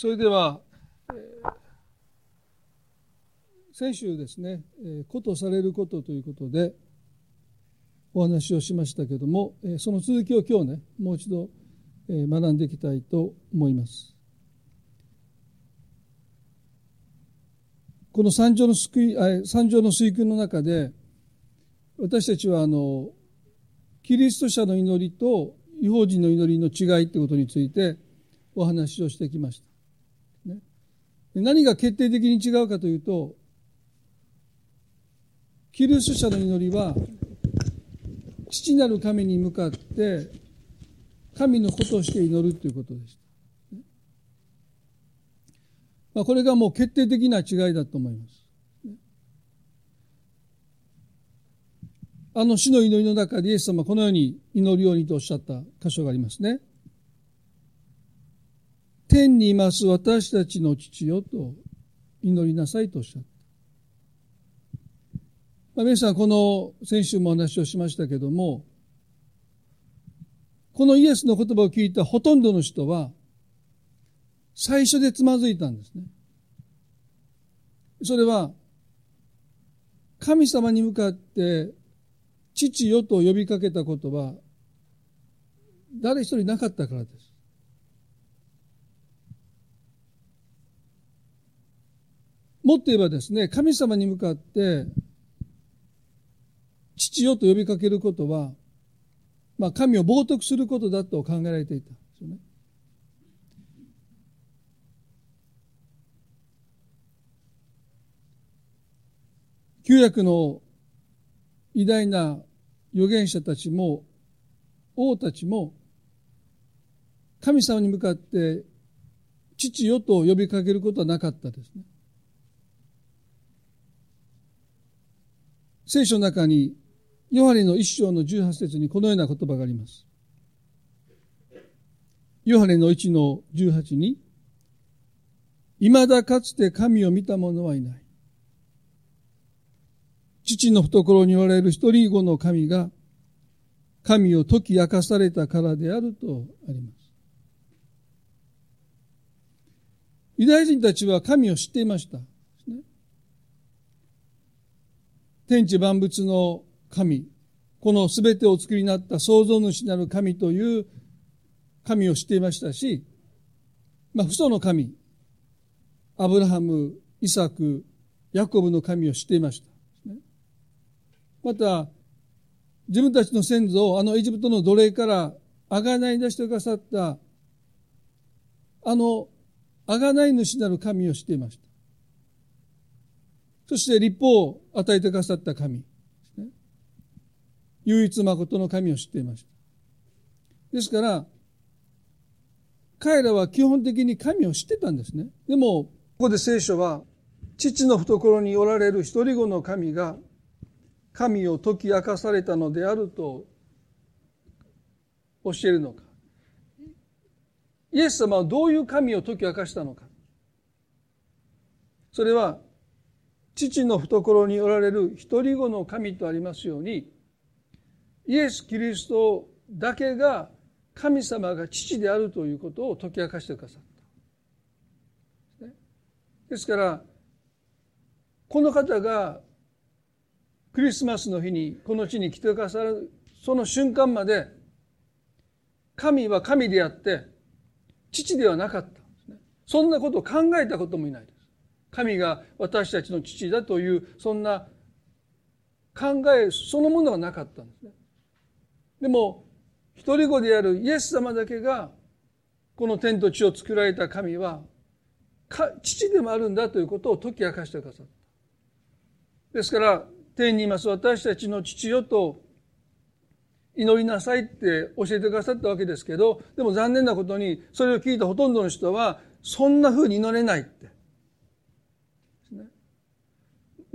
それでは、先週ですね、えー、ことされることということでお話をしましたけども、その続きを今日ね、もう一度、学んでいきたいと思います。この三条の救い、三条の水訓の中で、私たちはあの、キリスト者の祈りと違法人の祈りの違いということについてお話をしてきました。何が決定的に違うかというと、キリスト者の祈りは、父なる神に向かって、神のことして祈るということでした。まあ、これがもう決定的な違いだと思います。あの死の祈りの中でイエス様はこのように祈るようにとおっしゃった箇所がありますね。天にいます私たちの父よと祈りなさいとおっしゃった。まあ、皆さんこの先週もお話をしましたけども、このイエスの言葉を聞いたほとんどの人は、最初でつまずいたんですね。それは、神様に向かって父よと呼びかけたことは、誰一人なかったからです。もっと言えばですね、神様に向かって、父よと呼びかけることは、まあ、神を冒涜することだと考えられていたんですよね。旧約の偉大な預言者たちも王たちも神様に向かって父よと呼びかけることはなかったですね。聖書の中にヨハネの一章の十八節にこのような言葉があります。ヨハネの一の十八に、未だかつて神を見た者はいない。父の懐におられる一人子の神が、神を解き明かされたからであるとあります。ユダヤ人たちは神を知っていました。天地万物の神、この全てを作りになった創造主なる神という神を知っていましたし、まあ、父祖の神、アブラハム、イサク、ヤコブの神を知っていました。また、自分たちの先祖をあのエジプトの奴隷からあがない出してくださった、あのあがない主なる神を知っていました。そして立法を与えてくださった神ね。唯一誠の神を知っていました。ですから、彼らは基本的に神を知ってたんですね。でも、ここで聖書は、父の懐におられる一人子の神が神を解き明かされたのであると教えるのかイエス様はどういう神を解き明かしたのかそれは父の懐におられる一人子の神とありますようにイエス・キリストだけが神様が父であるということを解き明かしてくださった。ですから、この方がクリスマスの日にこの地に来てくださるその瞬間まで神は神であって父ではなかった、そんなことを考えたこともいない。神が私たちの父だというそんな考えそのものはなかったんですねでも一人子であるイエス様だけがこの天と地を作られた神は父でもあるんだということを解き明かしてくださったですから天にいます私たちの父よと祈りなさいって教えてくださったわけですけど、でも残念なことに、それを聞いたほとんどの人は、そんな風に祈れないって。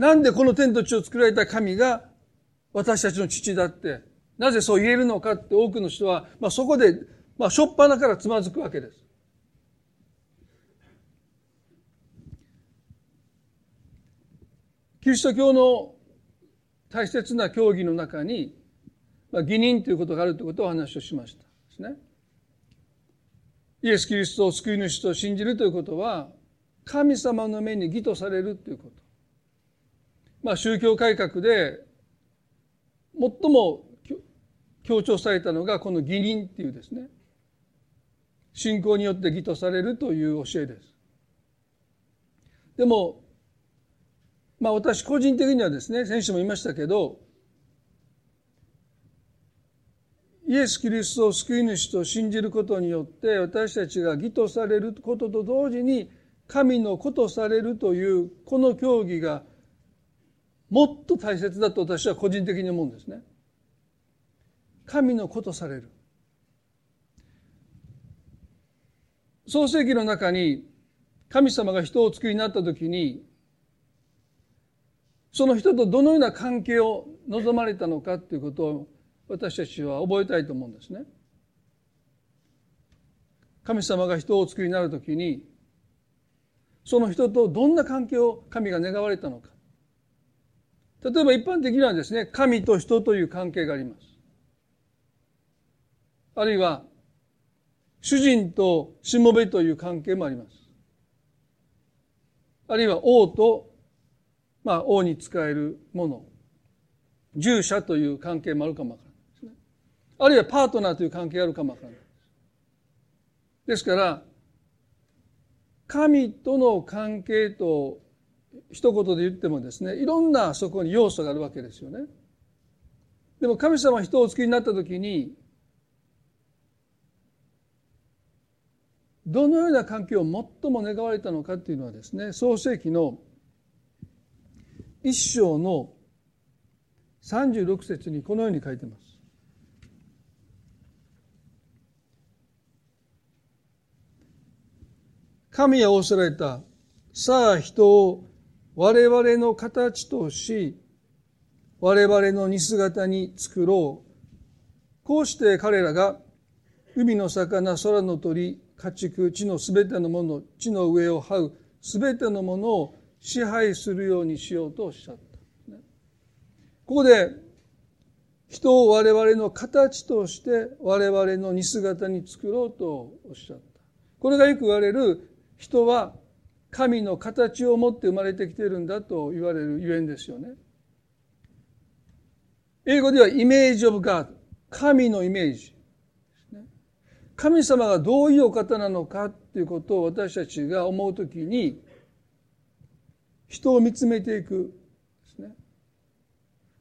なんでこの天と地を作られた神が私たちの父だって、なぜそう言えるのかって多くの人は、まあそこで、まあしょっぱなからつまずくわけです。キリスト教の大切な教義の中に、まあ、義人ということがあるということをお話をしましたですね。イエス・キリストを救い主と信じるということは、神様の目に義とされるということ。まあ、宗教改革で、最も強調されたのが、この義人っていうですね、信仰によって義とされるという教えです。でも、まあ私個人的にはですね、先週も言いましたけど、イエス・キリストを救い主と信じることによって私たちが義とされることと同時に神の子とされるというこの教義がもっと大切だと私は個人的に思うんですね。神の子とされる。創世記の中に神様が人をお作りになった時にその人とどのような関係を望まれたのかということを私たちは覚えたいと思うんですね。神様が人をお作りになるときに、その人とどんな関係を神が願われたのか。例えば一般的にはですね、神と人という関係があります。あるいは、主人としもべという関係もあります。あるいは王と、まあ王に仕えるもの、従者という関係もあるかもわからないですね。あるいはパートナーという関係があるかもわからないです。ですから、神との関係と一言で言ってもですね、いろんなそこに要素があるわけですよね。でも神様は人をお作りになったときに、どのような関係を最も願われたのかっていうのはですね、創世記の一章の36節にこのように書いてます。神は仰せられた。さあ人を我々の形とし、我々の似姿に作ろう。こうして彼らが海の魚、空の鳥、家畜、地のすべてのもの、地の上を這うすべてのものを支配するようにしようとおっしゃった。ここで人を我々の形として我々の似姿に作ろうとおっしゃった。これがよく言われる人は神の形を持って生まれてきているんだと言われるゆえんですよね。英語ではイメージオブガード。神のイメージ。神様がどういうお方なのかっていうことを私たちが思うときに人を見つめていくですね。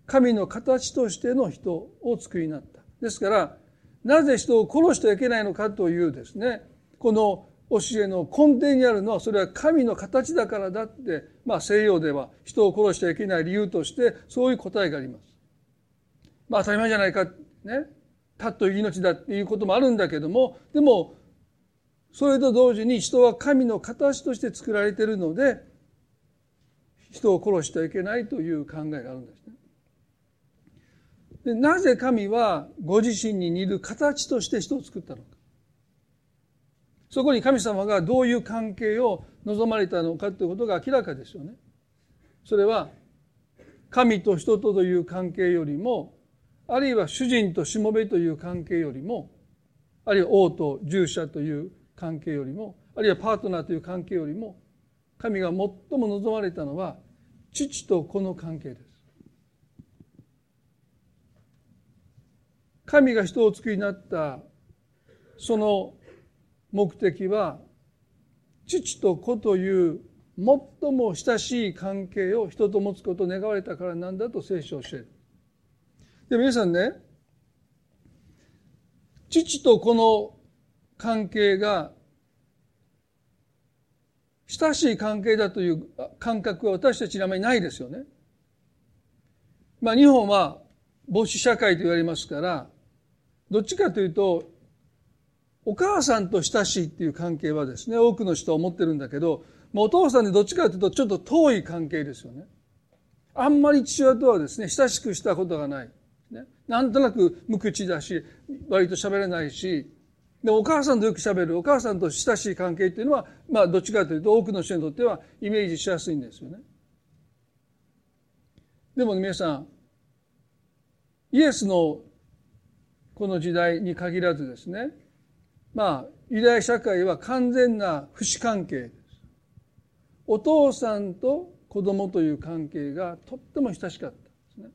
神の形としての人を作りになった。ですから、なぜ人を殺してはいけないのかというですね、この教えの根底にあるのはそれは神の形だからだって、まあ西洋では人を殺してはいけない理由としてそういう答えがあります。まあ当たり前じゃないか、ね。たっと命だっていうこともあるんだけども、でも、それと同時に人は神の形として作られているので、人を殺してはいけないという考えがあるんですね。でなぜ神はご自身に似る形として人を作ったの。そこに神様がどういう関係を望まれたのかということが明らかですよね。それは神と人とという関係よりもあるいは主人としもべという関係よりもあるいは王と従者という関係よりもあるいはパートナーという関係よりも神が最も望まれたのは父と子の関係です。神が人を作りになったその目的は父と子という最も親しい関係を人と持つことを願われたからなんだと聖書を教える。で、皆さんね、父と子の関係が親しい関係だという感覚は私たちにあまりないですよね。まあ日本は母子社会と言われますから、どっちかというとお母さんと親しいっていう関係はですね、多くの人は思ってるんだけど、お父さんでどっちかというとちょっと遠い関係ですよね。あんまり父親とはですね、親しくしたことがない。ね、なんとなく無口だし、割と喋れないし、で、お母さんとよく喋る、お母さんと親しい関係っていうのは、まあ、どっちかというと多くの人にとってはイメージしやすいんですよね。でも、皆さん、イエスのこの時代に限らずですね、まあ、ユダヤ社会は完全な不死関係です。お父さんと子供という関係がとっても親しかったんですね。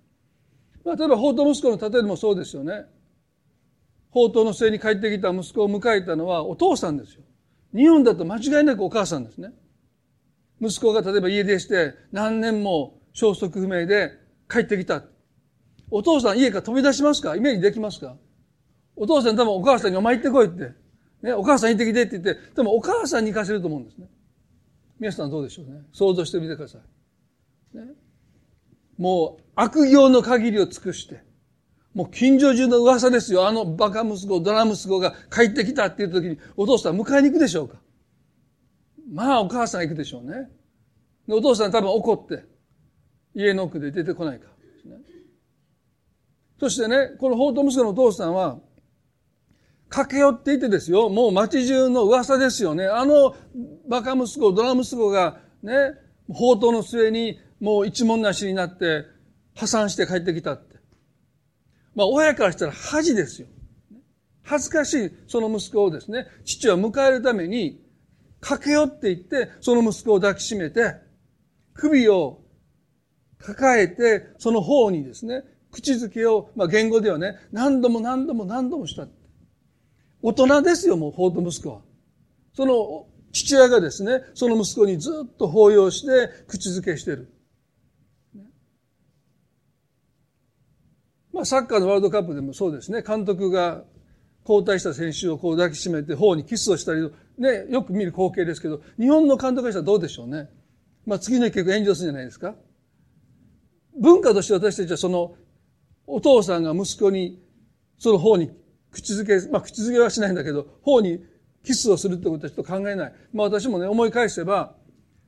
まあ、例えば、法と息子の例えでもそうですよね。法との末に帰ってきた息子を迎えたのはお父さんですよ。日本だと間違いなくお母さんですね。息子が例えば家出して何年も消息不明で帰ってきた。お父さん家から飛び出しますか？イメージできますか？お父さん多分お母さんにお前行ってこいって。ね、お母さん行ってきてって言って、多分お母さんに行かせると思うんですね。皆さんどうでしょうね。想像してみてください。ね、もう悪行の限りを尽くして、もう近所中の噂ですよ。あのバカ息子、ドラ息子が帰ってきたって言った時に、お父さん迎えに行くでしょうかまあお母さん行くでしょうね。お父さん多分怒って、家の奥で出てこないか、そしてね、この法と息子のお父さんは、駆け寄っていてですよ。もう町中の噂ですよね。あのバカ息子、ドラ息子がね、宝刀の末にもう一文なしになって破産して帰ってきたって。まあ親からしたら恥ですよ。恥ずかしいその息子をですね、父は迎えるために駆け寄っていって、その息子を抱きしめて、首を抱えて、その方にですね、口づけを、まあ言語ではね、何度も何度も何度もした。大人ですよ、もう、フォート息子は。その父親がですね、その息子にずっと抱擁して口づけしてる。まあ、サッカーのワールドカップでもそうですね、監督が交代した選手をこう抱きしめて頬にキスをしたり、ね、よく見る光景ですけど、日本の監督がしたらどうでしょうね。まあ、次の日結構炎上するんじゃないですか。文化として私たちはその、お父さんが息子にその方に口づけ、まあ口づけはしないんだけど、方にキスをするってことはちょっと考えない。まあ私もね、思い返せば、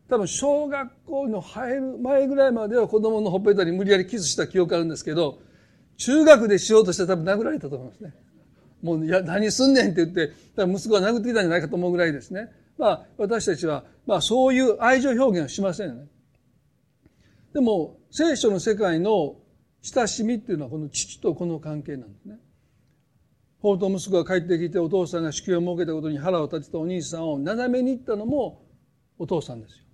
多分小学校の入る前ぐらいまでは子供のほっぺたに無理やりキスした記憶あるんですけど、中学でしようとして多分殴られたと思いますね。もう、いや、何すんねんって言って、多分息子が殴ってきたんじゃないかと思うぐらいですね。まあ私たちは、まあそういう愛情表現はしませんよね。でも、聖書の世界の親しみっていうのはこの父とこの関係なんですね。法と息子が帰ってきてお父さんが子宮を設けたことに腹を立てたお兄さんをなだめに行ったのもお父さんですよ。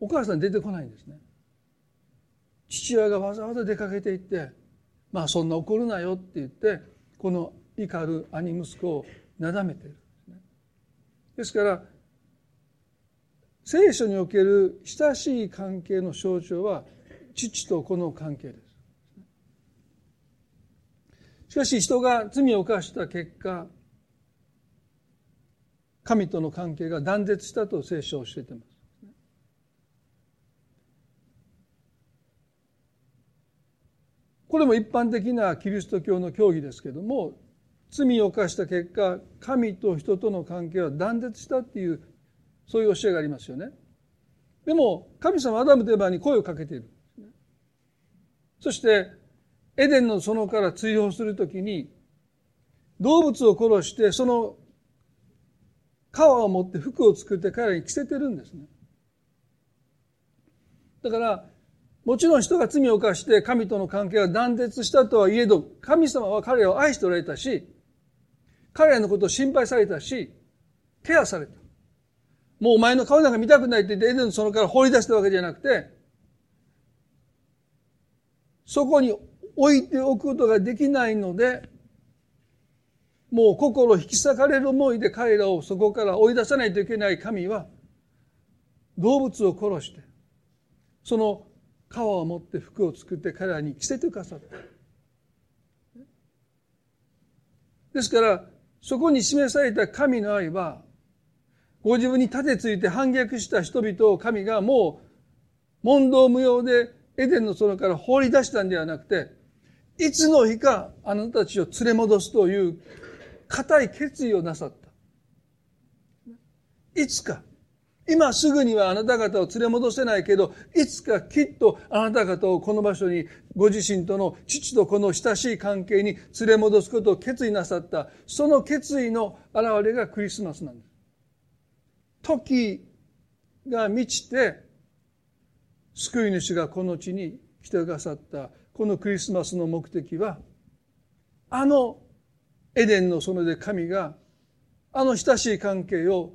お母さん出てこないんですね。父親がわざわざ出かけていって、まあそんな怒るなよって言って、この怒る兄息子をなだめている。ですから、聖書における親しい関係の象徴は父と子の関係です。しかし人が罪を犯した結果、神との関係が断絶したと聖書を教えています。これも一般的なキリスト教の教義ですけども、罪を犯した結果、神と人との関係は断絶したっていう、そういう教えがありますよね。でも、神様アダムとエバに声をかけている。そして、エデンの園から追放するときに、動物を殺して、その皮を持って服を作って彼らに着せてるんですね。だから、もちろん人が罪を犯して神との関係が断絶したとはいえど、神様は彼らを愛しておられたし、彼らのことを心配されたし、ケアされた。もうお前の顔なんか見たくないって言ってエデンの園から放り出したわけじゃなくて、そこに置いておくことができないので、もう心引き裂かれる思いで彼らをそこから追い出さないといけない神は、動物を殺して、その皮を持って服を作って彼らに着せてくださった。ですから、そこに示された神の愛は、ご自分に立てついて反逆した人々を神がもう問答無用でエデンの園から放り出したんではなくて、いつの日かあなたたちを連れ戻すという固い決意をなさった。いつか、今すぐにはあなた方を連れ戻せないけど、いつかきっとあなた方をこの場所にご自身との父と子の親しい関係に連れ戻すことを決意なさった、その決意の表れがクリスマスなんです。時が満ちて、救い主がこの地に来てくださったこのクリスマスの目的は、あのエデンの園で神があの親しい関係を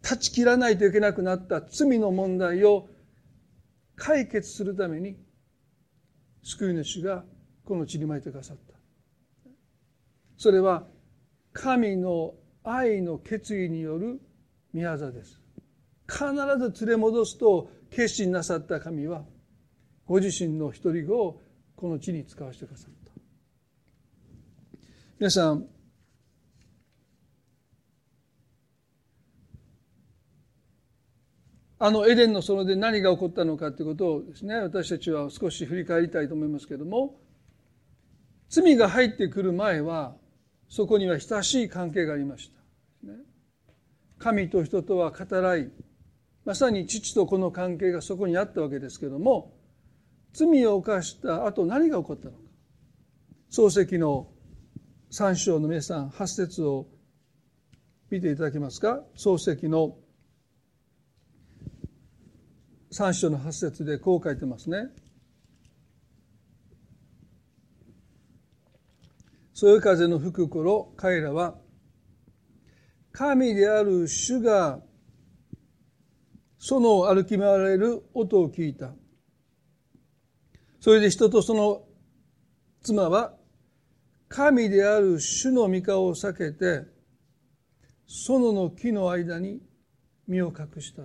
断ち切らないといけなくなった罪の問題を解決するために救い主がこの地にまいてくださった。それは神の愛の決意による宮業です。必ず連れ戻すと決心なさった神はご自身の独り子をこの地に使わせてくださった。皆さんあのエデンの園で何が起こったのかということをですね私たちは少し振り返りたいと思いますけれども罪が入ってくる前はそこには親しい関係がありました。神と人とは語らいまさに父と子の関係がそこにあったわけですけれども罪を犯した後何が起こったのか漱石の三章の皆さん八節を見ていただけますか漱石の三章の八節でこう書いてますね。そよ風の吹く頃彼らは神である主が園を歩き回られる音を聞いた。それで人とその妻は神である主の御顔を避けて園の木の間に身を隠した。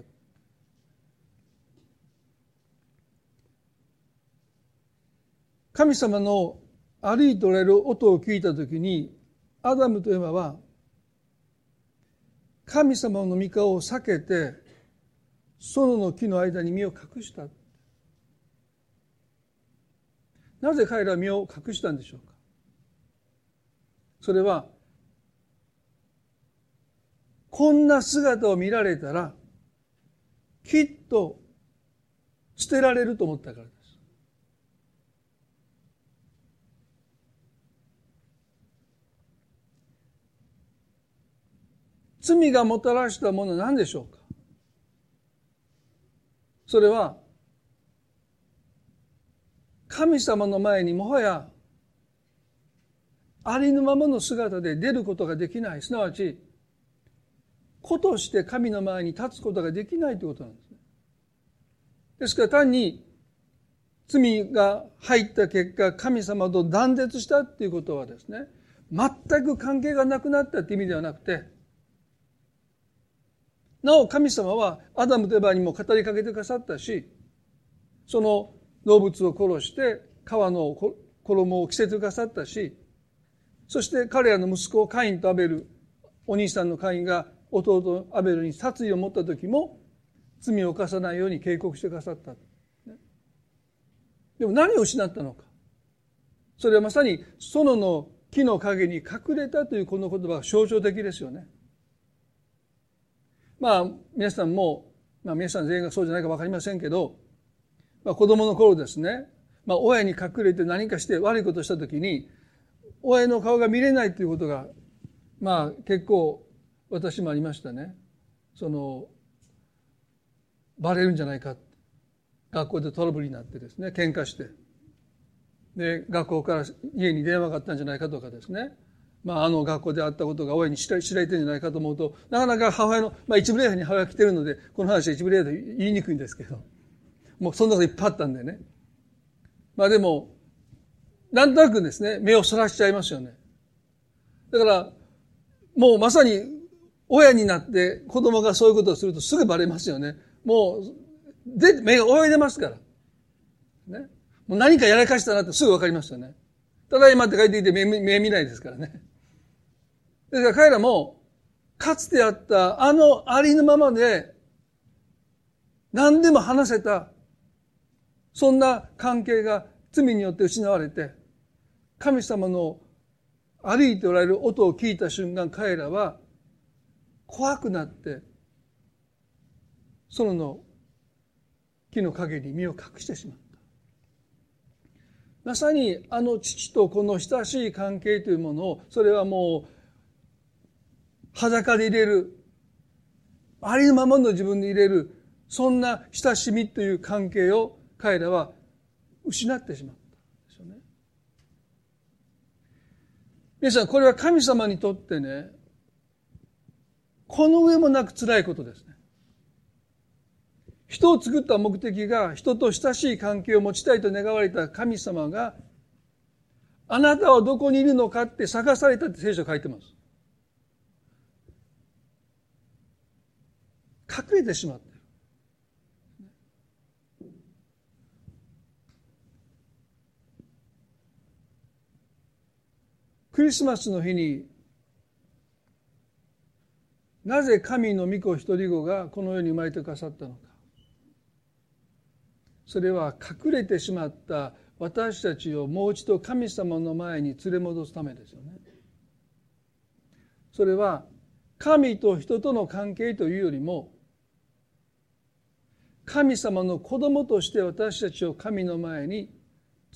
神様の歩いておられる音を聞いたときに、アダムとエマは、神様の御顔を避けて、園の木の間に身を隠した。なぜ彼らは身を隠したんでしょうか？それは、こんな姿を見られたら、きっと捨てられると思ったからです。罪がもたらしたものは何でしょうか？それは神様の前にもはやありのままの姿で出ることができないすなわち子として神の前に立つことができないということなんですね。ですから単に罪が入った結果神様と断絶したっていうことはですね全く関係がなくなったって意味ではなくてなお神様はアダムとエバにも語りかけてくださったし、その動物を殺して皮の衣を着せてくださったし、そして彼らの息子カインとアベル、お兄さんのカインが弟アベルに殺意を持った時も罪を犯さないように警告してくださった。でも何を失ったのか。それはまさに園の木の陰に隠れたというこの言葉が象徴的ですよね。まあ、皆さんも、まあ、皆さん全員がそうじゃないか分かりませんけど、まあ、子供の頃ですね、まあ、親に隠れて何かして悪いことしたときに、親の顔が見れないということが、まあ、結構私もありましたね。その、バレるんじゃないか。学校でトラブルになってですね、喧嘩して。で、学校から家に電話があったんじゃないかとかですね。まあ、あの学校であったことが親に知られてるんじゃないかと思うと、なかなか母親の、まあ一部例に母親が来てるので、この話は一部例で言いにくいんですけど、もうそんなこといっぱいあったんでね。まあでも、なんとなくですね、目をそらしちゃいますよね。だから、もうまさに親になって子供がそういうことをするとすぐバレますよね。もう、で、目が泳いでますから。ね。もう何かやらかしたなってすぐわかりますよね。ただいまって書いていて目目見ないですからね。ですから彼らも、かつてあったあのありのままで、何でも話せた、そんな関係が罪によって失われて、神様の歩いておられる音を聞いた瞬間、彼らは怖くなって、その木の陰に身を隠してしまう。まさにあの父と子の親しい関係というものを、それはもう裸で入れる、ありのままの自分で入れる、そんな親しみという関係を彼らは失ってしまったでしょうね。皆さん、これは神様にとってね、この上もなく辛いことですね。人を作った目的が人と親しい関係を持ちたいと願われた神様が、あなたはどこにいるのかって探されたって聖書書いてます。隠れてしまってる。クリスマスの日になぜ神の御子一人子がこの世に生まれてくださったのかそれは隠れてしまった私たちをもう一度神様の前に連れ戻すためですよね。それは神と人との関係というよりも神様の子供として私たちを神の前に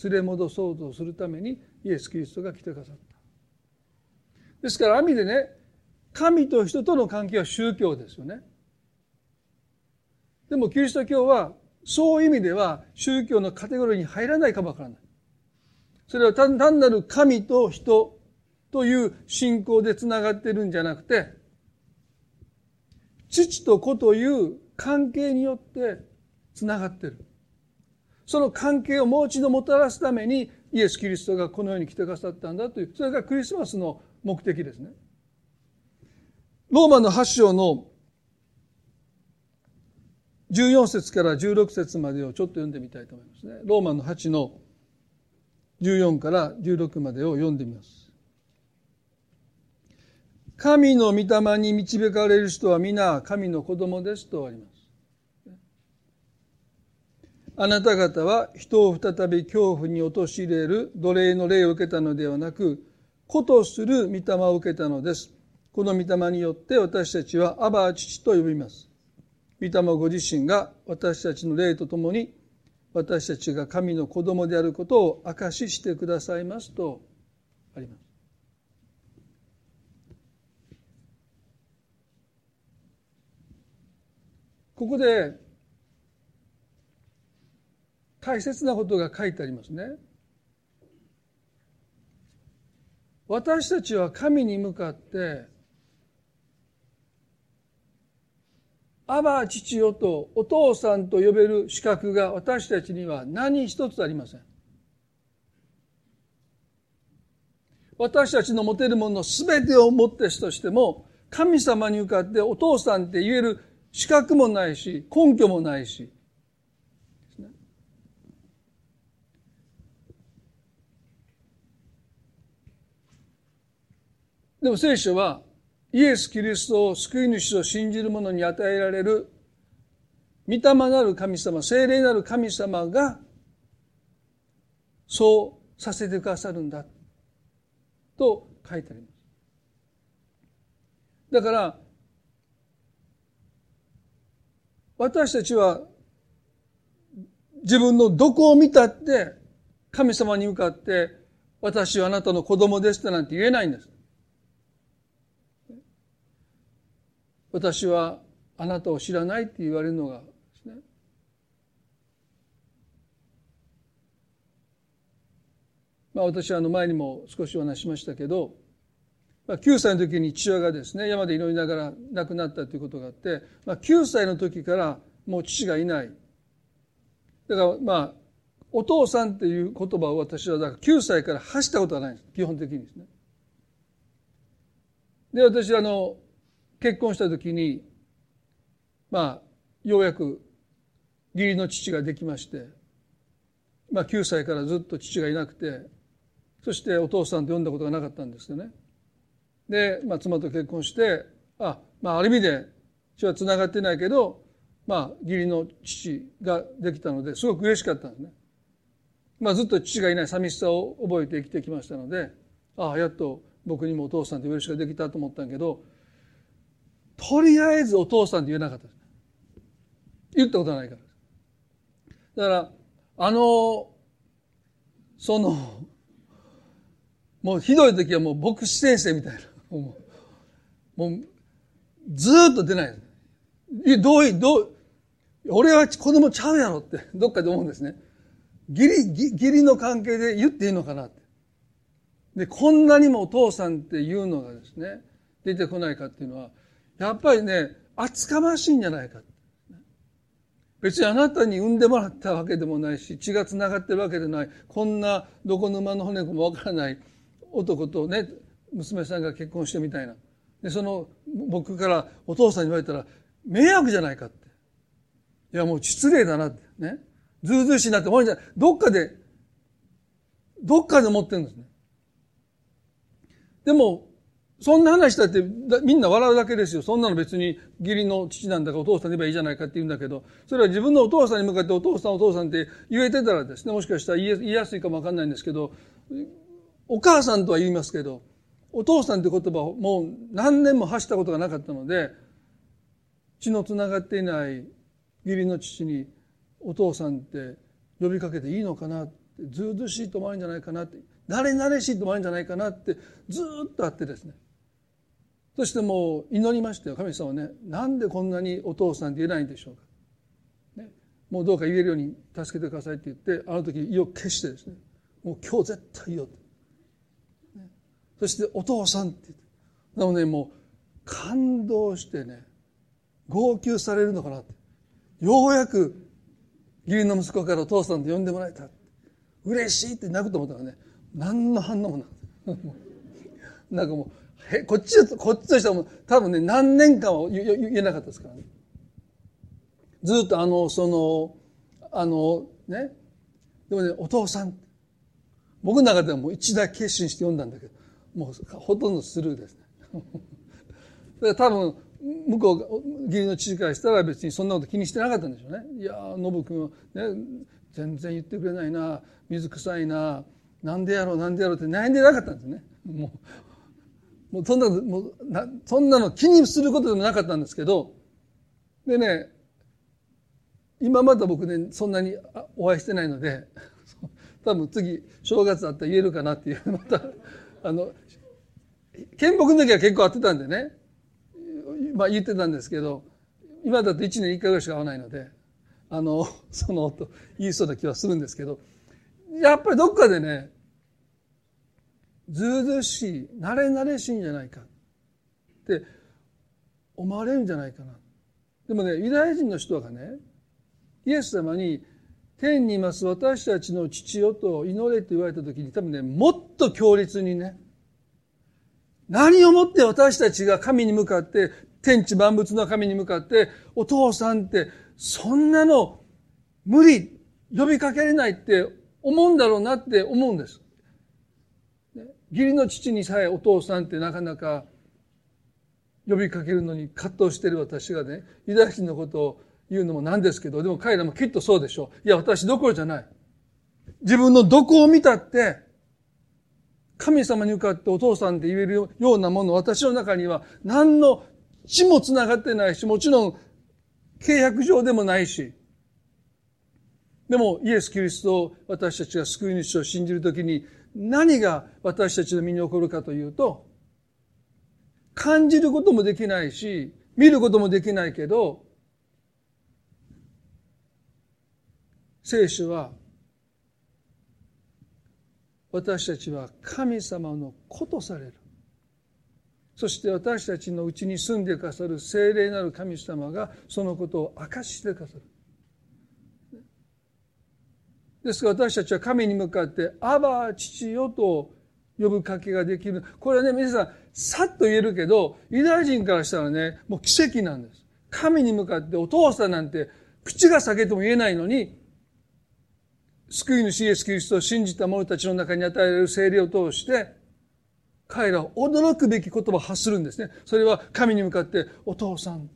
連れ戻そうとするためにイエス・キリストが来てくださった。ですから、網でね、神と人との関係は宗教ですよね。でも、キリスト教は、そういう意味では宗教のカテゴリーに入らないかもわからない。それは単なる神と人という信仰でつながってるんじゃなくて、父と子という関係によってつながってる。その関係をもう一度もたらすためにイエス・キリストがこの世に来てくださったんだという、それがクリスマスの目的ですね。ローマの8章の14節から16節までをちょっと読んでみたいと思いますね。ローマの8の14から16までを読んでみます。神の御霊に導かれる人は皆神の子供ですとあります。あなた方は人を再び恐怖に陥れる奴隷の霊を受けたのではなく、子とする御霊を受けたのです。この御霊によって私たちはアバー父と呼びます。御霊ご自身が私たちの霊とともに私たちが神の子供であることを証ししてくださいますとあります。ここで大切なことが書いてありますね。私たちは神に向かってアバ父よとお父さんと呼べる資格が私たちには何一つありません。私たちの持てるもの全てをもってしとしても神様に向かってお父さんって言える資格もないし根拠もないしでも聖書はイエス・キリストを救い主と信じる者に与えられる御霊なる神様、精霊なる神様がそうさせてくださるんだと書いてあります。だから私たちは自分のどこを見たって神様に向かって私はあなたの子供ですってなんて言えないんです。私はあなたを知らないって言われるのがですね。まあ私はあの前にも少しお話しましたけど、9歳の時に父親がですね山で祈りながら亡くなったということがあって、まあ、9歳の時からもう父がいない。だからまあお父さんっていう言葉を私はだから9歳から発したことがないんです。基本的にですね。で私あの結婚した時にまあようやく義理の父ができまして、まあ、9歳からずっと父がいなくてそしてお父さんと呼んだことがなかったんですよね。で、まあ、妻と結婚してあ,、まあ、ある意味で血はつながってないけど、まあ、義理の父ができたのですごく嬉しかったんですね。まあ、ずっと父がいない寂しさを覚えて生きてきましたのでああやっと僕にもお父さんと呼べる人ができたと思ったんけどとりあえずお父さんって言えなかった。言ったことないから。だからあのそのもうひどい時はもう牧師先生みたいな。もうもうずっと出ない。どういどう俺は子供ちゃうやろってどっかで思うんですね。義理義理の関係で言っていいのかなって。で、こんなにもお父さんっていうのがですね、出てこないかっていうのは、やっぱりね、厚かましいんじゃないか。別にあなたに産んでもらったわけでもないし、血が繋がってるわけでない、こんなどこ沼の骨もわからない男とね、娘さんが結婚してみたいな。で、その、僕からお父さんに言われたら、迷惑じゃないかって。いや、もう失礼だなって。ね。ずうずうしいなって思うんじゃない。どっかで、どっかで思ってるんですね。でも、そんな話だってみんな笑うだけですよ。そんなの別に義理の父なんだからお父さんに言えばいいじゃないかって言うんだけど、それは自分のお父さんに向かってお父さんお父さんって言えてたらですね、もしかしたら言いやすいかもわかんないんですけど、お母さんとは言いますけど、お父さんって言葉をもう何年も発したことがなかったので、血のつながっていない義理の父にお父さんって呼びかけていいのかなって、ずうずしいと思われるんじゃないかなって、慣れ慣れしいと思われるんじゃないかなってずっとあってですね。そしてもう祈りましたよ。神様はね、なんでこんなにお父さんって言えないんでしょうか。ね、もうどうか言えるように助けてくださいって言って、あの時意を決してですね、もう今日絶対言おうと。ね、そしてお父さんって言って。なので、もう感動してね、号泣されるのかなって。ようやく義理の息子からお父さんと呼んでもらえた。嬉しいって泣くと思ったらね、何の反応もなくて。なんかもう、へこっち、こっちとしてはも多分ね、何年間は言えなかったですからね。ずっとあの、その、あの、ね。でもね、お父さん。僕の中ではもう一大決心して読んだんだけど、もうほとんどスルーですね。だから多分、向こう、義理の父からしたら別にそんなこと気にしてなかったんでしょうね。いやー、ノブ君はね、全然言ってくれないな、水臭いな、なんでやろう、なんでやろうって悩んでなかったんですね。もうもうそんな、もうな、そんなの気にすることでもなかったんですけど、でね、今まだ僕ね、そんなにお会いしてないので、多分次、正月あったら言えるかなっていう、また、あの、建北の時は結構会ってたんでね、まあ言ってたんですけど、今だと1年1回ぐらいしか会わないので、あの、その音言いそうな気はするんですけど、やっぱりどっかでね、ずうずうしい、慣れ慣れしいんじゃないかって思われるんじゃないかな。でもね、ユダヤ人の人がね、イエス様に天にいます私たちの父よと祈れと言われた時に多分ね、もっと強烈にね、何をもって私たちが神に向かって、天地万物の神に向かって、お父さんって、そんなの無理、呼びかけれないって思うんだろうなって思うんです。義理の父にさえお父さんってなかなか呼びかけるのに葛藤してる私がね、ユダヤ人のことを言うのもなんですけど、でも彼らもきっとそうでしょう。いや、私どころじゃない。自分のどこを見たって、神様に向かってお父さんって言えるようなもの、私の中には何の血も繋がってないし、もちろん契約上でもないし、でもイエス・キリストを私たちが救い主を信じるときに何が私たちの身に起こるかというと、感じることもできないし、見ることもできないけど、聖書は、私たちは神様の子とされる。そして私たちのうちに住んでくださる聖霊なる神様がそのことを明かしてくださる。ですから私たちは神に向かって、アバ父よと呼ぶかけができる。これはね、皆さん、さっと言えるけど、ユダヤ人からしたらね、もう奇跡なんです。神に向かってお父さんなんて、口が裂けても言えないのに、救い主イエス・キリストを信じた者たちの中に与えられる聖霊を通して、彼らは驚くべき言葉を発するんですね。それは神に向かって、お父さん。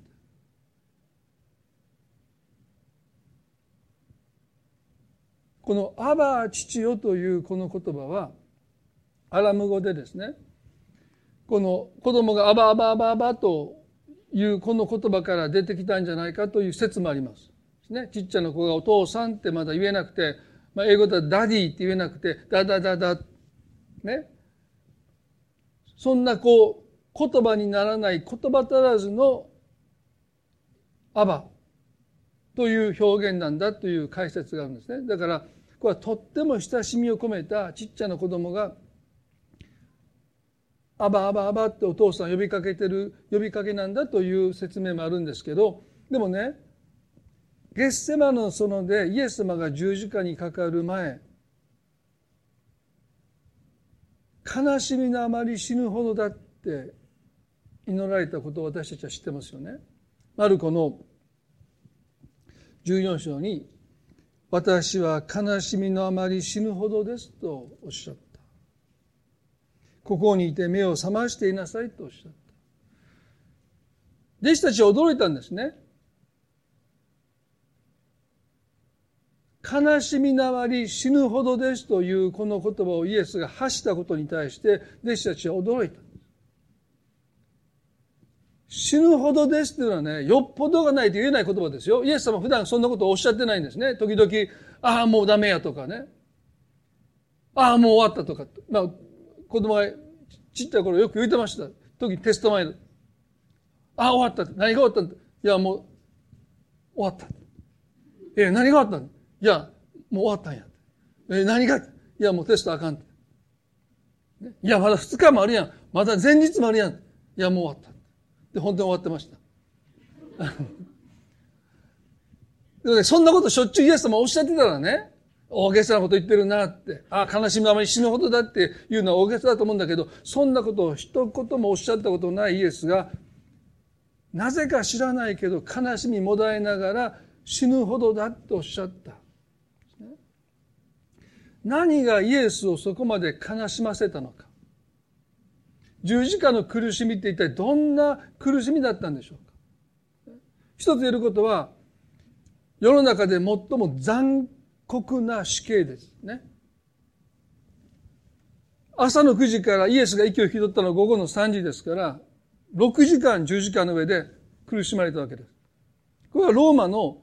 このアバ父よというこの言葉は、アラム語でですね、この子供がアバアバアバアバというこの言葉から出てきたんじゃないかという説もあります。ね、ちっちゃな子がお父さんってまだ言えなくて、まあ、英語では Daddy って言えなくて、ダダダダ、ね。そんなこう、言葉にならない言葉足らずのアバという表現なんだという解説があるんですね。だから、これはとっても親しみを込めたちっちゃな子供がアバアバアバってお父さん呼びかけてる呼びかけなんだという説明もあるんですけどでもねゲッセマの園でイエス様が十字架にかかる前悲しみのあまり死ぬほどだって祈られたことを私たちは知ってますよね。マルコの14章に「私は悲しみのあまり死ぬほどです」とおっしゃった。ここにいて目を覚ましていなさいとおっしゃった。弟子たちは驚いたんですね。悲しみなまり死ぬほどですというこの言葉をイエスが発したことに対して弟子たちは驚いた。死ぬほどですっていうのはね、よっぽどがないと言えない言葉ですよ。イエス様普段そんなことをおっしゃってないんですね。時々、ああ、もうダメやとかね。ああ、もう終わったとか。まあ、子供がちっちゃい頃よく言ってました。時テスト前で。ああ、終わった。何が終わったんだ？いや、もう、終わった。え、何が終わったんいや、もう終わったんや。え、何が？いや、もうテストあかん。いや、まだ2日もあるやん。まだ前日もあるやん。いや、もう終わった。で、本当に終わってました。でそんなことしょっちゅうイエス様おっしゃってたらね、大げさなこと言ってるなって、ああ、悲しみのあまり死ぬほどだっていうのは大げさだと思うんだけど、そんなことを一言もおっしゃったことないイエスが、なぜか知らないけど悲しみもだえながら死ぬほどだとおっしゃった。何がイエスをそこまで悲しませたのか。十字架の苦しみって一体どんな苦しみだったんでしょうか？一つ言えることは、世の中で最も残酷な死刑ですね。朝の9時からイエスが息を引き取ったのは午後の3時ですから、6時間10時間の上で苦しまれたわけです。これはローマの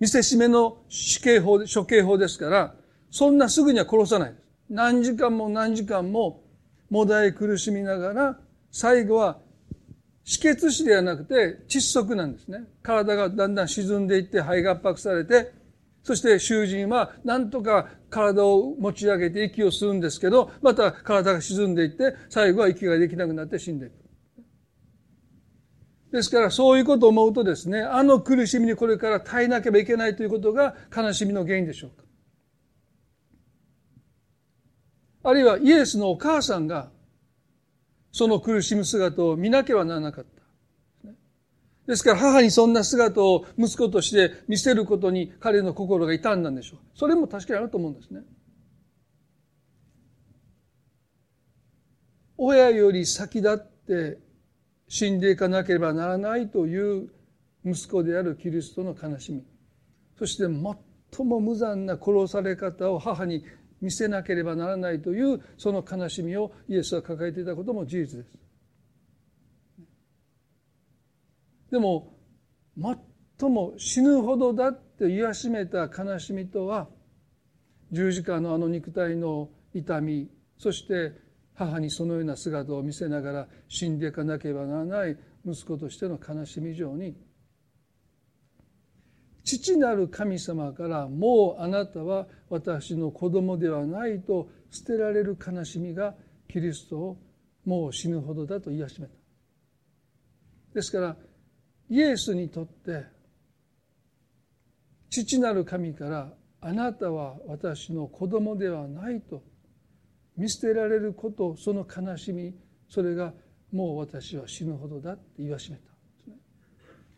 見せしめの死刑法、処刑法ですから、そんなすぐには殺さないです。何時間も何時間ももだえ苦しみながら、最後は止血死ではなくて窒息なんですね。体がだんだん沈んでいって肺が圧迫されて、そして囚人は何とか体を持ち上げて息を吸うんですけど、また体が沈んでいって、最後は息ができなくなって死んでいく。ですからそういうことを思うとですね、あの苦しみにこれから耐えなければいけないということが悲しみの原因でしょうか。あるいはイエスのお母さんがその苦しむ姿を見なければならなかった。ですから母にそんな姿を息子として見せることに彼の心が傷んだんでしょう。それも確かにあると思うんですね。親より先立って死んでいかなければならないという息子であるキリストの悲しみ。そして最も無残な殺され方を母に見せなければならないというその悲しみをイエスは抱えていたことも事実です。でも最も死ぬほどだって言わしめた悲しみとは十字架のあの肉体の痛みそして母にそのような姿を見せながら死んでいかなければならない息子としての悲しみ以上に父なる神様からもうあなたは私の子供ではないと捨てられる悲しみがキリストをもう死ぬほどだと言い始めた。ですからイエスにとって父なる神からあなたは私の子供ではないと見捨てられることその悲しみそれがもう私は死ぬほどだって言わしめた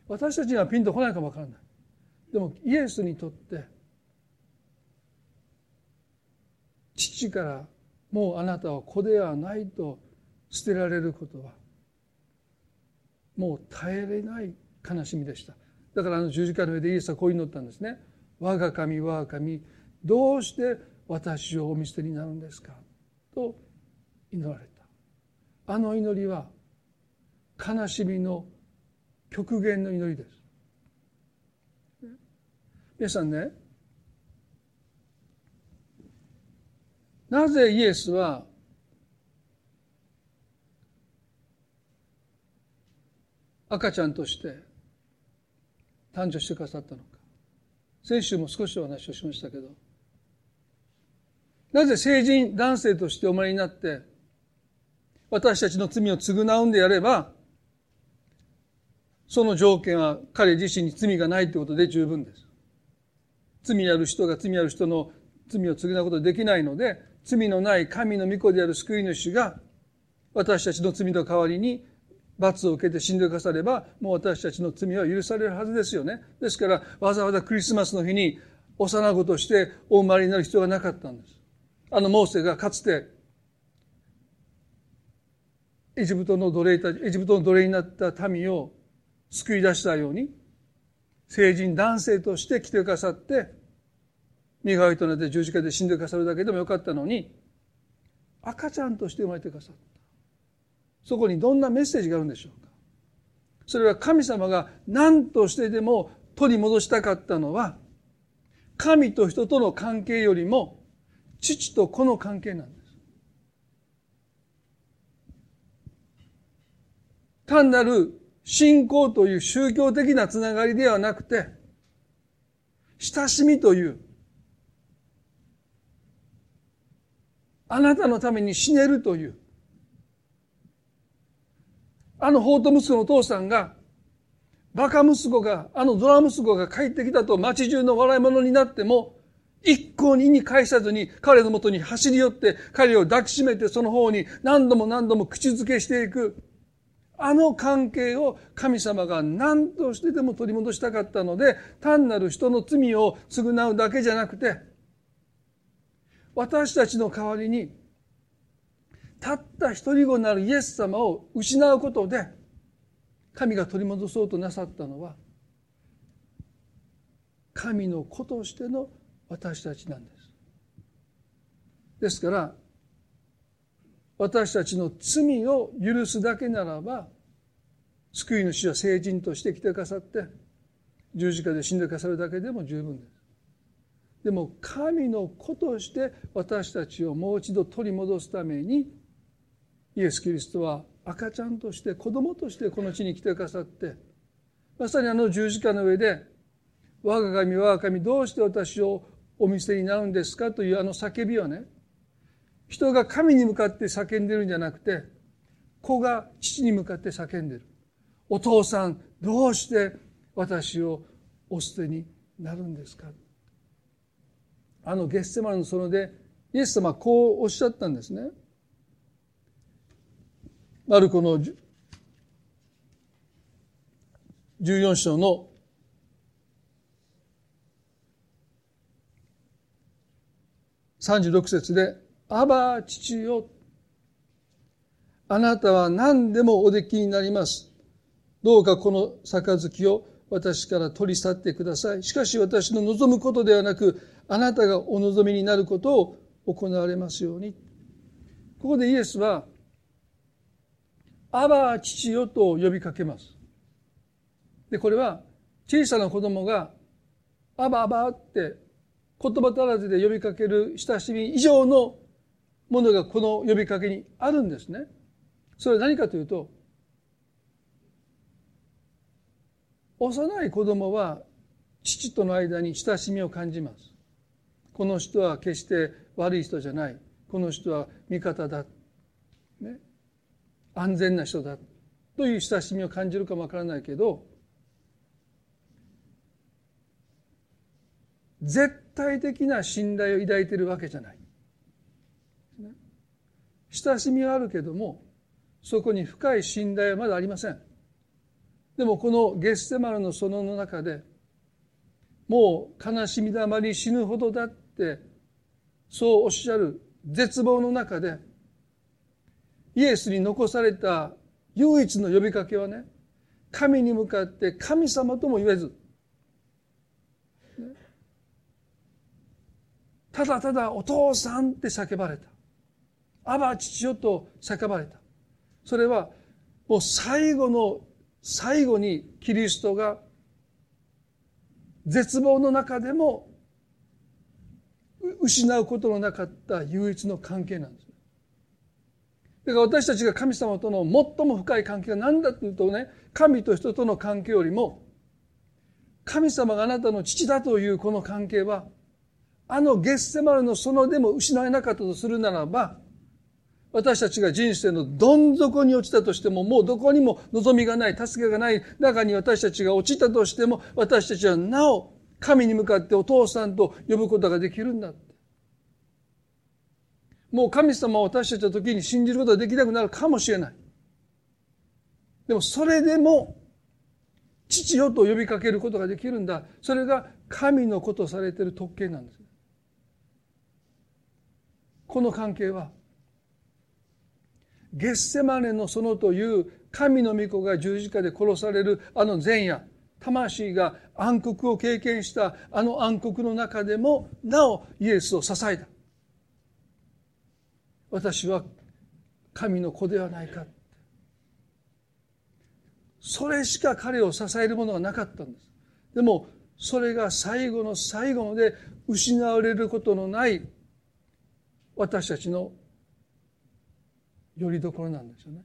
私たちにはピンとこないかもわからないでもイエスにとって父からもうあなたは子ではないと捨てられることはもう耐えれない悲しみでした。だからあの十字架の上でイエスはこう祈ったんですね。我が神我が神どうして私をお見捨てになるんですか？と祈られた。あの祈りは悲しみの極限の祈りです。皆さんねなぜイエスは赤ちゃんとして誕生してくださったのか先週も少しお話をしましたけどなぜ成人男性としてお生まれになって私たちの罪を償うんであれば、その条件は彼自身に罪がないということで十分です。罪ある人が罪ある人の罪を償うことできないので、罪のない神の御子である救い主が、私たちの罪の代わりに罰を受けて死んでくだされば、もう私たちの罪は許されるはずですよね。ですから、わざわざクリスマスの日に幼子としてお生まれになる必要がなかったんです。あのモーセがかつて、エジプトの奴隷たエジプトの奴隷になった民を救い出したように、成人男性として来てくださって、身代わりとなって十字架で死んでくださるだけでもよかったのに、赤ちゃんとして生まれてくださった。そこにどんなメッセージがあるんでしょうかそれは神様が何としてでも取り戻したかったのは、神と人との関係よりも、父と子の関係なんです。単なる信仰という宗教的なつながりではなくて、親しみという、あなたのために死ねるという、あの法と息子のお父さんが、バカ息子が、あのドラ息子が帰ってきたと街中の笑い物になっても、一向にに返さずに彼のもとに走り寄って彼を抱きしめてその方に何度も何度も口づけしていく。あの関係を神様が何としてでも取り戻したかったので、単なる人の罪を償うだけじゃなくて、私たちの代わりにたった一人子なるイエス様を失うことで神が取り戻そうとなさったのは神の子としての私たちなんです。ですから私たちの罪を許すだけならば救い主は聖人として来てくださって十字架で死んでくださるだけでも十分です。でも神の子として私たちをもう一度取り戻すためにイエス・キリストは赤ちゃんとして子供としてこの地に来てくださってまさにあの十字架の上で「我が神我が神どうして私をお見せになるんですか?」というあの叫びはね人が神に向かって叫んでるんじゃなくて子が父に向かって叫んでる「お父さんどうして私をお捨てになるんですか?」あのゲッセマルの園でイエス様はこうおっしゃったんですね。マルコの14章の36節で、アバ父よ、あなたは何でもおできになります。どうかこの杯を私から取り去ってください。しかし私の望むことではなく、あなたがお望みになることを行われますように。ここでイエスは、アバ父よと呼びかけます。で、これは小さな子供がアバアバって言葉足らずで呼びかける親しみ以上のものがこの呼びかけにあるんですね。それは何かというと、幼い子供は父との間に親しみを感じます。この人は決して悪い人じゃない。この人は味方だ。ね。安全な人だという親しみを感じるかもわからないけど絶対的な信頼を抱いているわけじゃない。親しみはあるけどもそこに深い信頼はまだありません。でもこのゲッセマルの園の中でもう悲しみだまり死ぬほどだってそうおっしゃる絶望の中でイエスに残された唯一の呼びかけはね、神に向かって神様とも言えず、ただただお父さんって叫ばれた。アバ父よと叫ばれた。それはもう最後の最後にキリストが絶望の中でも失うことのなかった唯一の関係なんです。だから私たちが神様との最も深い関係が何だというとね、神と人との関係よりも、神様があなたの父だというこの関係は、あのゲッセマルの園でも失えなかったとするならば、私たちが人生のどん底に落ちたとしても、もうどこにも望みがない、助けがない中に私たちが落ちたとしても、私たちはなお神に向かってお父さんと呼ぶことができるんだ。もう神様を私たちの時に信じることができなくなるかもしれない。でもそれでも、父よと呼びかけることができるんだ。それが神のことされている特権なんです。この関係は、ゲッセマネの園という神の御子が十字架で殺されるあの前夜、魂が暗黒を経験したあの暗黒の中でもなおイエスを支えた。私は神の子ではないか。それしか彼を支えるものがなかったんです。でも、それが最後の最後まで失われることのない私たちのよりどころなんですよね。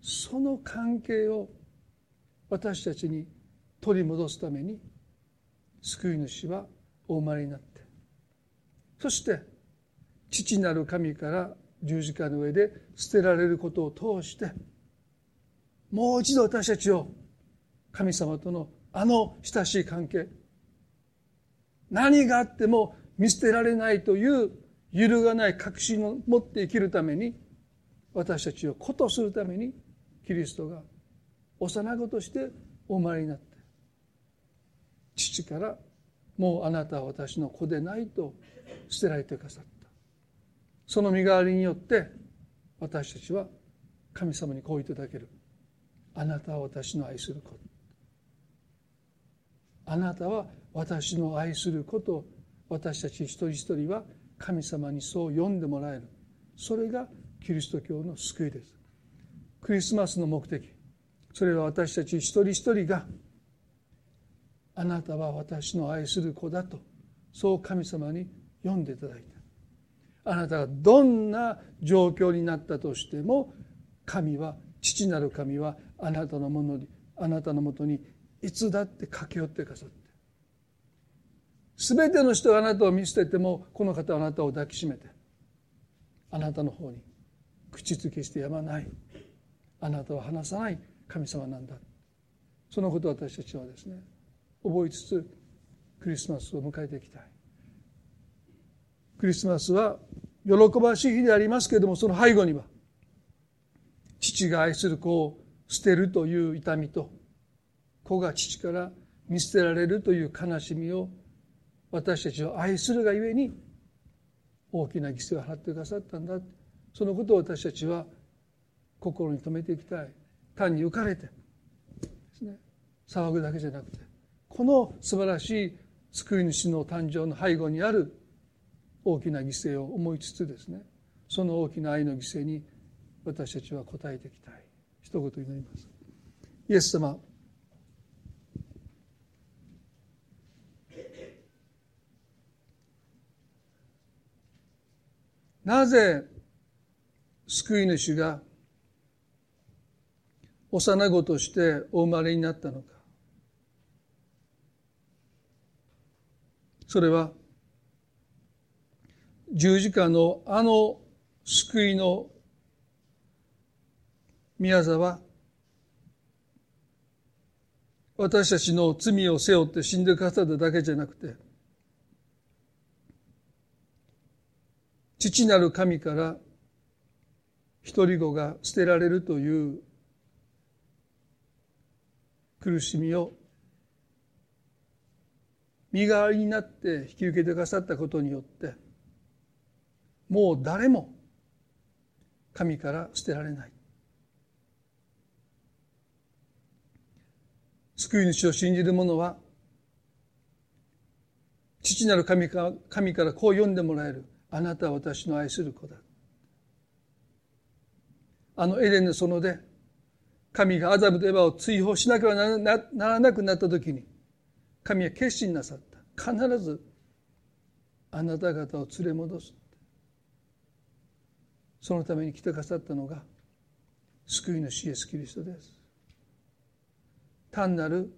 その関係を私たちに取り戻すために救い主はお生まれになってそして父なる神から十字架の上で捨てられることを通してもう一度私たちを神様とのあの親しい関係何があっても見捨てられないという揺るがない確信を持って生きるために私たちを子とするためにキリストが幼子としてお生まれになって父からもうあなたは私の子でないと捨てられてくださった。その身代わりによって私たちは神様にこう言っていただける。あなたは私の愛する子。あなたは私の愛する子と私たち一人一人は神様にそう呼んでもらえる。それがキリスト教の救いです。クリスマスの目的。それは私たち一人一人があなたは私の愛する子だとそう神様に読んでいただいた。あなたがどんな状況になったとしても神は父なる神はあなたのものにあなたのもとにいつだって駆け寄ってくださって。全ての人があなたを見捨ててもこの方はあなたを抱きしめてあなたの方に口づけしてやまない。あなたは離さない。神様なんだ。そのことを私たちはですね覚えつつクリスマスを迎えていきたい。クリスマスは喜ばしい日でありますけれどもその背後には父が愛する子を捨てるという痛みと子が父から見捨てられるという悲しみを私たちを愛するがゆえに大きな犠牲を払ってくださったんだ。そのことを私たちは心に留めていきたい。単に浮かれて。ですね。騒ぐだけじゃなくて。この素晴らしい救い主の誕生の背後にある大きな犠牲を思いつつですね。その大きな愛の犠牲に私たちは応えていきたい。一言祈ります。イエス様。なぜ救い主が幼子としてお生まれになったのか。それは十字架のあの救いの宮沢私たちの罪を背負って死んでくださっただけじゃなくて父なる神から一人子が捨てられるという苦しみを身代わりになって引き受けてくださったことによってもう誰も神から捨てられない。救い主を信じる者は父なる神か神からこう読んでもらえる。あなたは私の愛する子だ。あのエデンの園で神がアダムとエヴァを追放しなければならなくなった時に神は決心なさった。必ずあなた方を連れ戻すそのために来てくださったのが救い主イエス・キリストです。単なる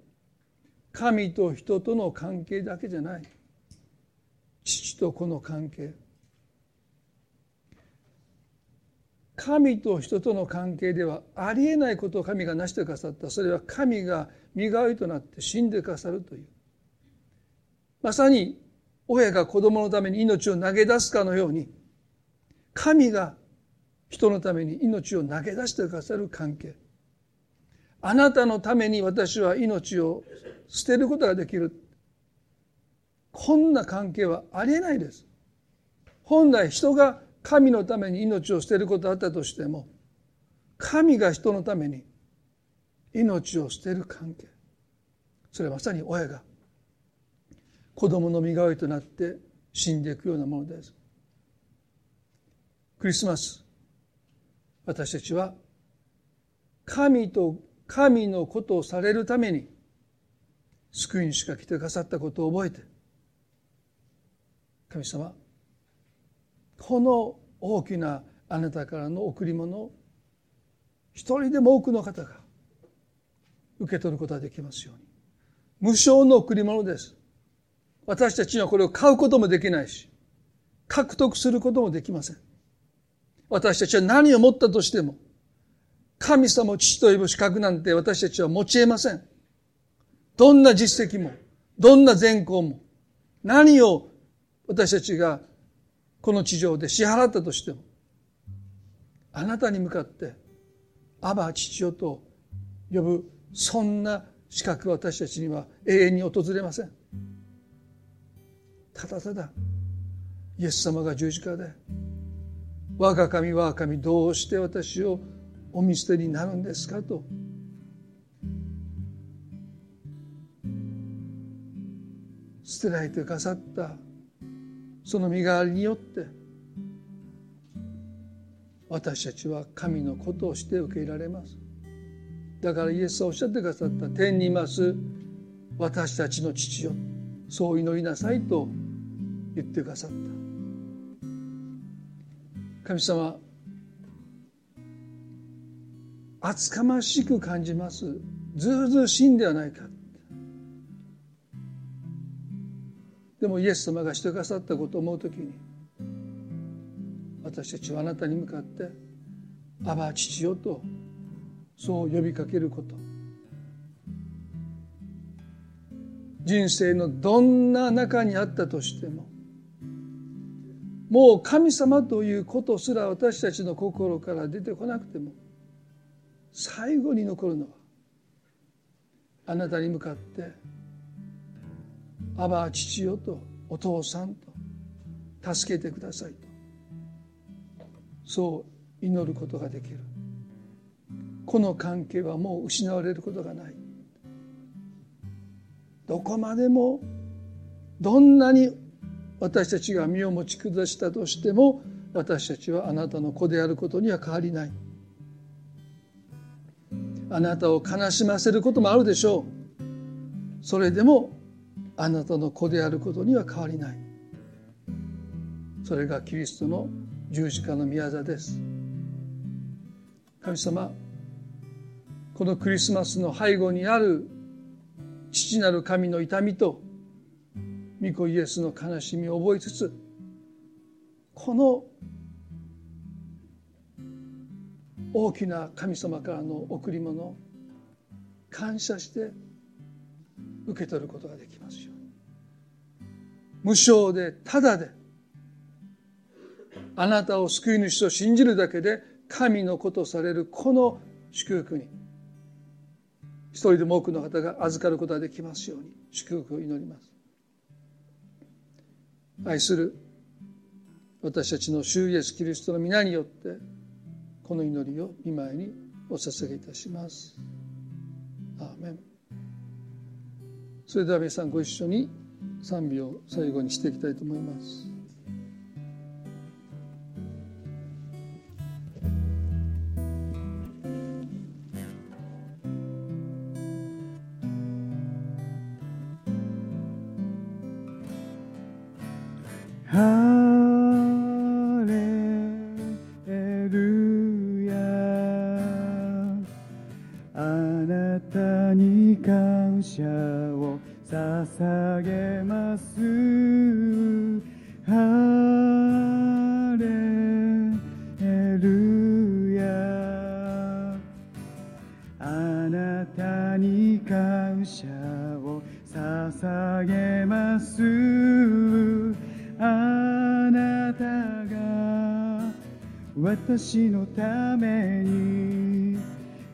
神と人との関係だけじゃない。父と子の関係。神と人との関係ではありえないことを神が成してくださった。それは神が身代わりとなって死んでくださるという。まさに親が子供のために命を投げ出すかのように神が人のために命を投げ出してくださる関係。あなたのために私は命を捨てることができる。こんな関係はありえないです。本来人が神のために命を捨てることあったとしても神が人のために命を捨てる関係。それはまさに親が子供の身代わりとなって死んでいくようなものです。クリスマス私たちは神と神のことをされるために救い主が来てくださったことを覚えて神様この大きなあなたからの贈り物を一人でも多くの方が受け取ることができますように。無償の贈り物です。私たちにはこれを買うこともできないし獲得することもできません。私たちは何を持ったとしても神様を父と呼ぶ資格なんて私たちは持ち得ません。どんな実績もどんな善行も何を私たちがこの地上で支払ったとしてもあなたに向かって「アバ父よ」と呼ぶそんな資格私たちには永遠に訪れませんただただイエス様が十字架で「我が神我が神どうして私をお見捨てになるんですか?」と捨てられてくださったその身代わりによって私たちは神のことをして受け入れられます。だからイエスはおっしゃってくださった天にいます私たちの父よ。そう祈りなさいと言ってくださった。神様厚かましく感じます。ずうずうしいんではないか。でもイエス様がしてくださったことを思う時に私たちはあなたに向かって「アバ父よ」とそう呼びかけること。人生のどんな中にあったとしてももう神様ということすら私たちの心から出てこなくても最後に残るのはあなたに向かってアバ父よとお父さんと助けてくださいと。そう祈ることができる。この関係はもう失われることがない。どこまでもどんなに私たちが身を持ち下したとしても私たちはあなたの子であることには変わりない。あなたを悲しませることもあるでしょう。それでもあなたの子であることには変わりない。それがキリストの十字架の宮座です。神様このクリスマスの背後にある父なる神の痛みと御子イエスの悲しみを覚えつつこの大きな神様からの贈り物感謝して受け取ることができ無償でただであなたを救い主と信じるだけで神のことされるこの祝福に一人でも多くの方が預かることができますように祝福を祈ります。愛する私たちの主イエスキリストの皆によってこの祈りを見舞いにお捧げいたします。アーメン。それでは皆さんご一緒に賛美を最後にしていきたいと思います。感謝を捧げます。ハレルヤ。あなたに感謝を捧げます。あなたが私のために。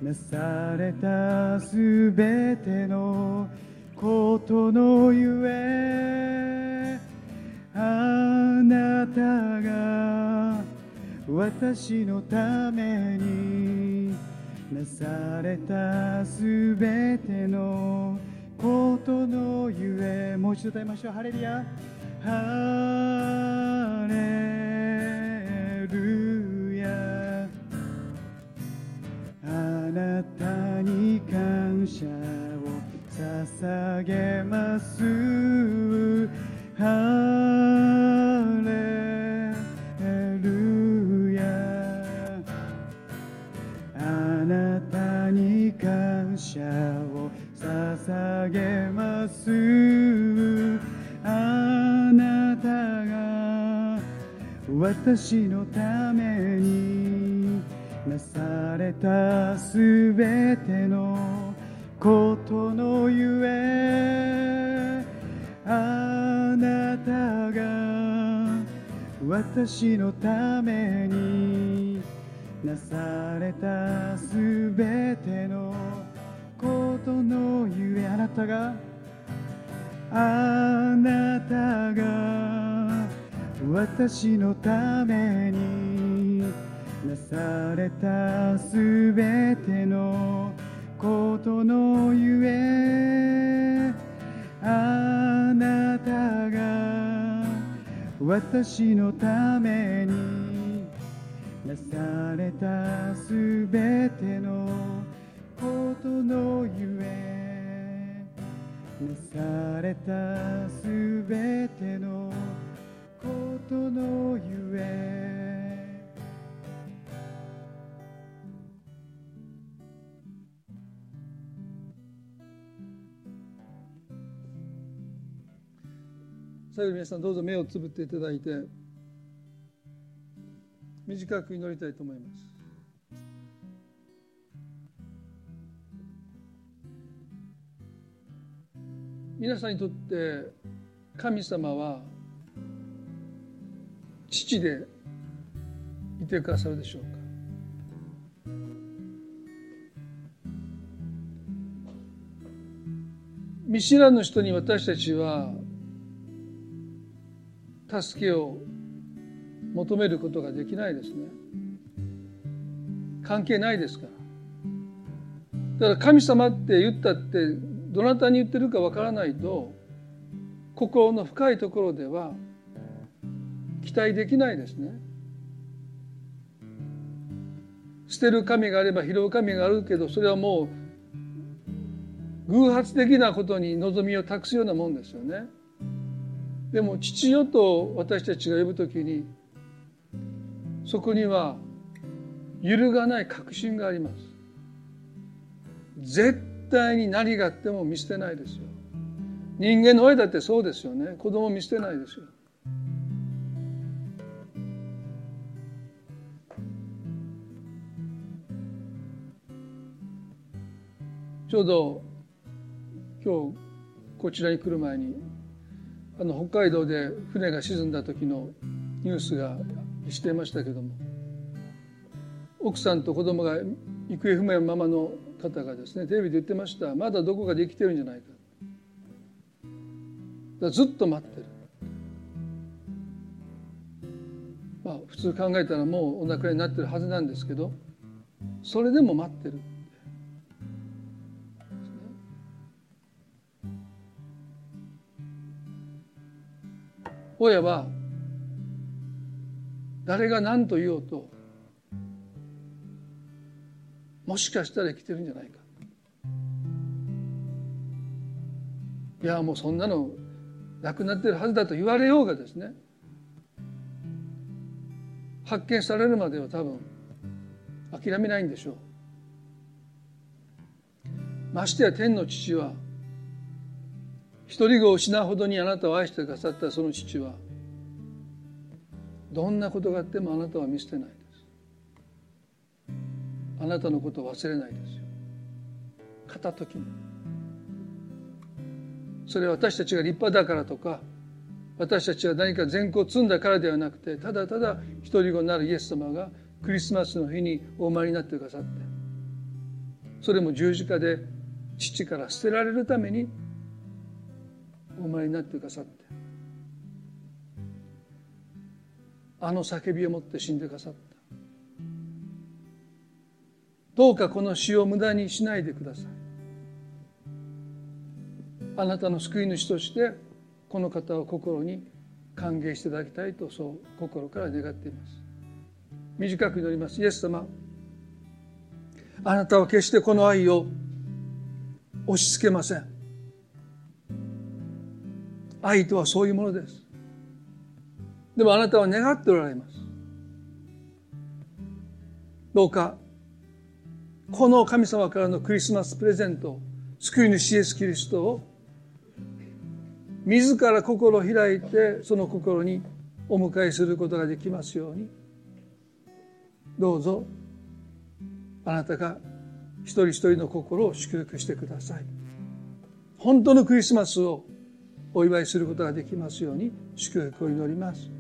なされたすべてのことのゆえあなたが私のためになされたすべてのことのゆえもう一度歌いましょう。ハレルヤ。ハレルあなたに感謝を捧げます。ハレルヤ。あなたに感謝を捧げます。あなたが私のためになされたすべてのことのゆえあなたが私のためになされたすべてのことのゆえあなたがあなたが私のためになされたすべてのことのゆえあなたが私のためになされたすべてのことのゆえなされたすべてのことのゆえ。最後に皆さんどうぞ目をつぶっていただいて短く祈りたいと思います。皆さんにとって神様は父でいてくださるでしょうか？見知らぬ人に私たちは助けを求めることができないですね。関係ないですから。だから神様って言ったってどなたに言ってるかわからないと心の深いところでは期待できないですね。捨てる神があれば拾う神があるけどそれはもう偶発的なことに望みを託すようなもんですよね。でも父よと私たちが呼ぶときにそこには揺るがない確信があります。絶対に何があっても見捨てないですよ。人間の親だってそうですよね。子供見捨てないですよ。ちょうど今日こちらに来る前にあの北海道で船が沈んだ時のニュースがしていましたけども奥さんと子供が行方不明のままの方がですねテレビで言ってました。まだどこかで生きてるんじゃないか。だずっと待ってる。まあ普通考えたらもうお亡くなりになってるはずなんですけどそれでも待ってる。親は誰が何と言おうともしかしたら生きてるんじゃないか。いやもうそんなの亡くなってるはずだと言われようがですね発見されるまでは多分諦めないんでしょう。ましてや天の父は一人子を失うほどにあなたを愛してくださったその父はどんなことがあってもあなたは見捨てないです。あなたのことを忘れないですよ。片時もそれは私たちが立派だからとか私たちは何か善行を積んだからではなくてただただ一人子になるイエス様がクリスマスの日にお生まれになってくださってそれも十字架で父から捨てられるためにお生まれになってくださって。あの叫びを持って死んでくださった。どうかこの死を無駄にしないでください。あなたの救い主としてこの方を心に歓迎していただきたいとそう心から願っています。短く祈ります。イエス様あなたは決してこの愛を押し付けません。愛とはそういうものです。でもあなたは願っておられます。どうかこの神様からのクリスマスプレゼント救い主イエス・キリストを自ら心を開いてその心にお迎えすることができますようにどうぞあなたが一人一人の心を祝福してください。本当のクリスマスをお祝いすることができますように祝福を祈ります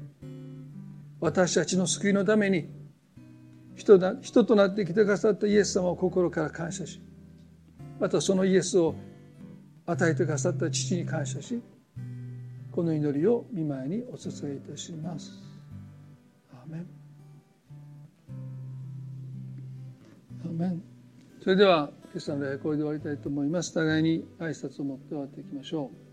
私たちの救いのために人だ人となって来てくださったイエス様を心から感謝しまたそのイエスを与えてくださった父に感謝しこの祈りを見舞いにお捧げいたします。アーメンアーメンそれでは今朝の礼これで終わりたいと思います。互いに挨拶を持って終わっていきましょう。